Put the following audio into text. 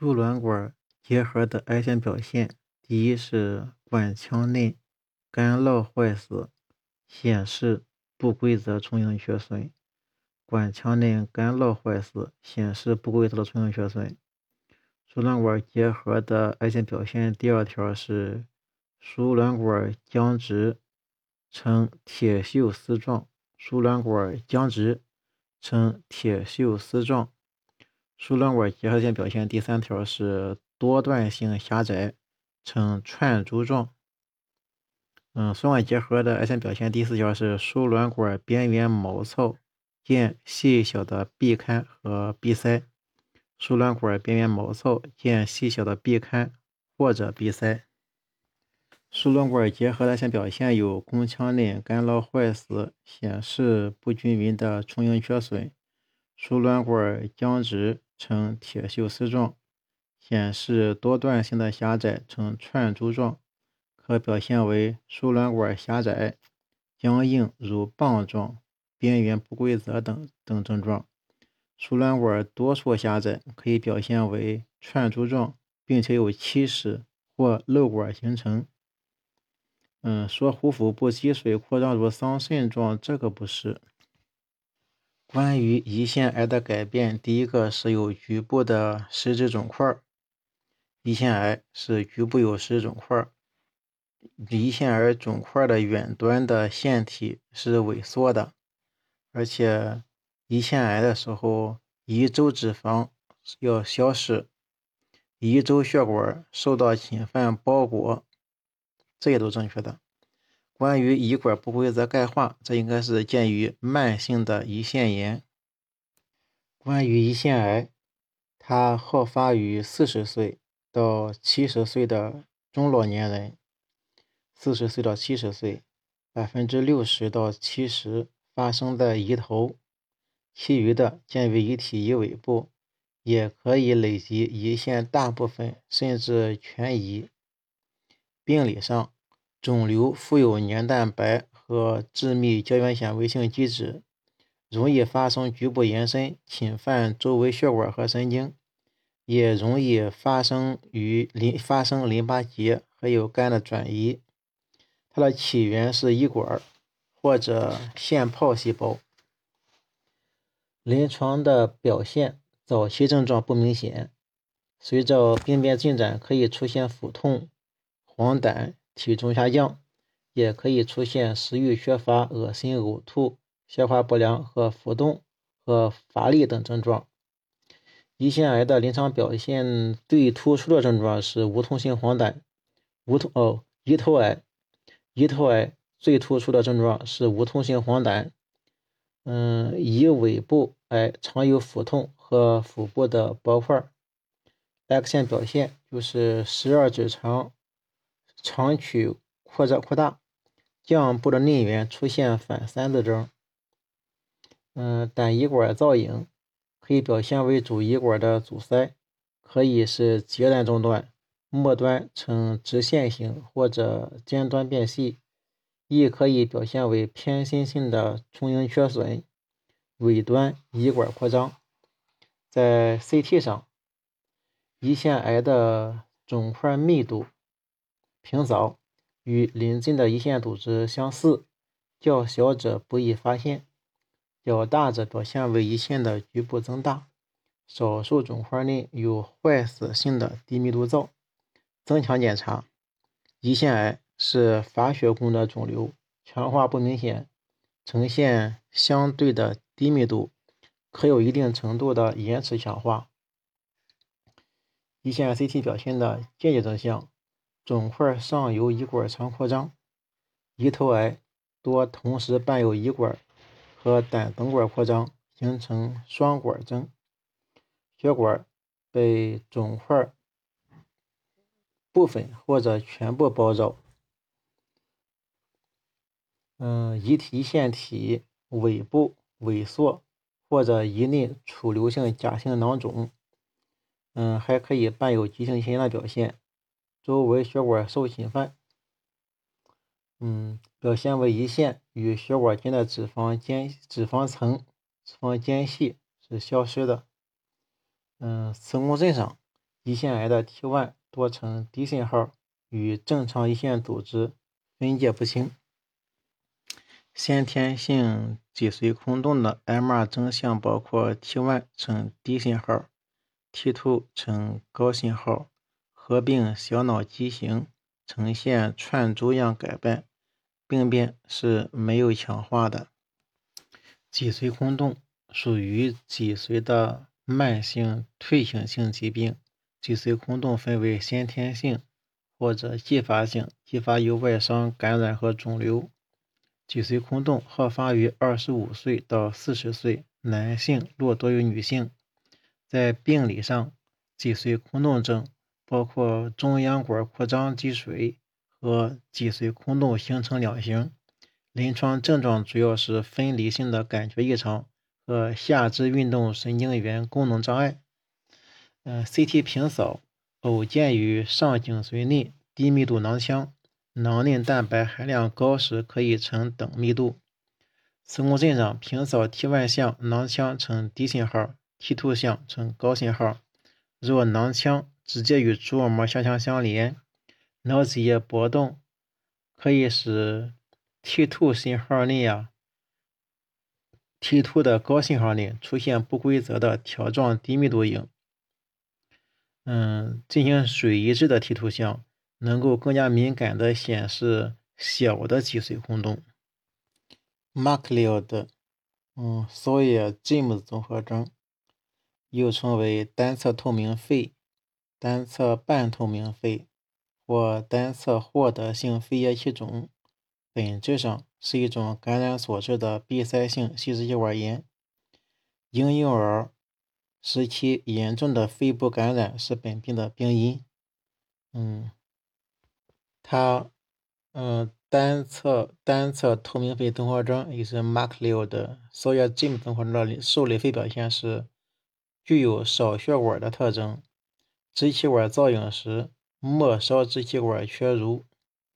输卵管结核的癌前表现，第一是管腔内干酪坏死，显示不规则充盈缺损。管腔内干酪坏死，显示不规则的充盈缺损。输卵管结核的癌前表现，第二条是输卵管僵直，呈铁锈丝状。输卵管僵直，呈铁锈丝状。输卵管结核性表现，第三条是多段性狭窄，呈串珠状。嗯，输卵管结核的癌前表现，第四条是输卵管边缘毛糙，见细小的壁龛和壁塞。输卵管边缘毛糙，见细小的壁龛或者壁塞。输卵管结核的癌前表现有宫腔内干酪坏死，显示不均匀的充盈缺损。输卵管僵直。呈铁锈丝状，显示多段性的狭窄，呈串珠状，可表现为输卵管狭窄、僵硬如棒状、边缘不规则等等症状。输卵管多处狭窄，可以表现为串珠状，并且有憩室或漏管形成。嗯，说壶腹部积水扩张如桑葚状，这个不是。关于胰腺癌的改变，第一个是有局部的实质肿块。胰腺癌是局部有实质肿块，胰腺癌肿块的远端的腺体是萎缩的，而且胰腺癌的时候，胰周脂肪要消失，胰周血管受到侵犯包裹，这些都正确的。关于胰管不规则钙化，这应该是鉴于慢性的胰腺炎。关于胰腺癌，它好发于四十岁到七十岁的中老年人。四十岁到七十岁，百分之六十到七十发生在胰头，其余的见于胰体、胰尾部，也可以累及胰腺大部分甚至全胰。病理上。肿瘤富有黏蛋白和致密胶原纤维性基质，容易发生局部延伸，侵犯周围血管和神经，也容易发生于淋发生淋巴结还有肝的转移。它的起源是胰管或者腺泡细胞。临床的表现，早期症状不明显，随着病变进展，可以出现腹痛、黄疸。体重下降，也可以出现食欲缺乏、恶心、呕吐、消化不良和浮动和乏力等症状。胰腺癌的临床表现最突出的症状是无痛性黄疸。无痛哦，胰头癌，胰头癌最突出的症状是无痛性黄疸。嗯，胰尾部癌常有腹痛和腹部的包块。X 线表现就是十二指肠。肠曲扩张扩大，降部的内缘出现反三字征。嗯，胆胰管造影可以表现为主胰管的阻塞，可以是截断中断，末端呈直线型或者尖端变细，亦可以表现为偏心性的充盈缺损，尾端胰管扩张。在 CT 上，胰腺癌的肿块密度。平扫与邻近的胰腺组织相似，较小者不易发现，较大者表现为胰腺的局部增大。少数肿块内有坏死性的低密度灶。增强检查，胰腺癌是乏血供的肿瘤，强化不明显，呈现相对的低密度，可有一定程度的延迟强化。胰腺 CT 表现的间接征象。肿块上游胰管常扩张，胰头癌多同时伴有胰管和胆等管扩张，形成双管征。血管被肿块部分或者全部包绕。嗯，胰体腺体尾部萎缩或者胰内储留性假性囊肿。嗯，还可以伴有急性心炎的表现。周围血管受侵犯，嗯，表现为胰腺与血管间的脂肪间脂肪层、脂肪间隙是消失的。嗯，磁共振上胰腺癌的 T1 多呈低信号，与正常胰腺组织分界不清。先天性脊髓空洞的 MR 征象包括 T1 呈低信号，T2 呈高信号，合并小脑畸形，呈现串珠样改变，病变是没有强化的。脊髓空洞属于脊髓的慢性退行性疾病。脊髓空洞分为先天性或者继发性，继发由外伤、感染和肿瘤。脊髓空洞好发于二十五岁到四十岁，男性略多于女性。在病理上，脊髓空洞症包括中央管扩张积水和脊髓空洞形成两型。临床症状主要是分离性的感觉异常和下肢运动神经元功能障碍。嗯，CT 平扫偶见于上颈髓内低密度囊腔。囊内蛋白含量高时可以呈等密度。磁共振上平扫 T1 项囊腔呈低信号，T2 项呈高信号。若囊腔直接与蛛网膜下腔相连，脑脊液波动可以使 T2 信号内啊，T2 的高信号内出现不规则的条状低密度影。嗯，进行水移质的 T2 像。能够更加敏感地显示小的脊髓空洞。MacLeod，嗯，Sawyer-James 综合征，又称为单侧透明肺、单侧半透明肺或单侧获得性肺液气肿，本质上是一种感染所致的闭塞性细支气管炎。婴幼儿时期严重的肺部感染是本病的病因。嗯。它，嗯，单侧单侧透明肺综合征也是 McLeod Sawyer-James 综合征的受类肺表现是具有少血管的特征，支气管造影时末梢支气管缺如，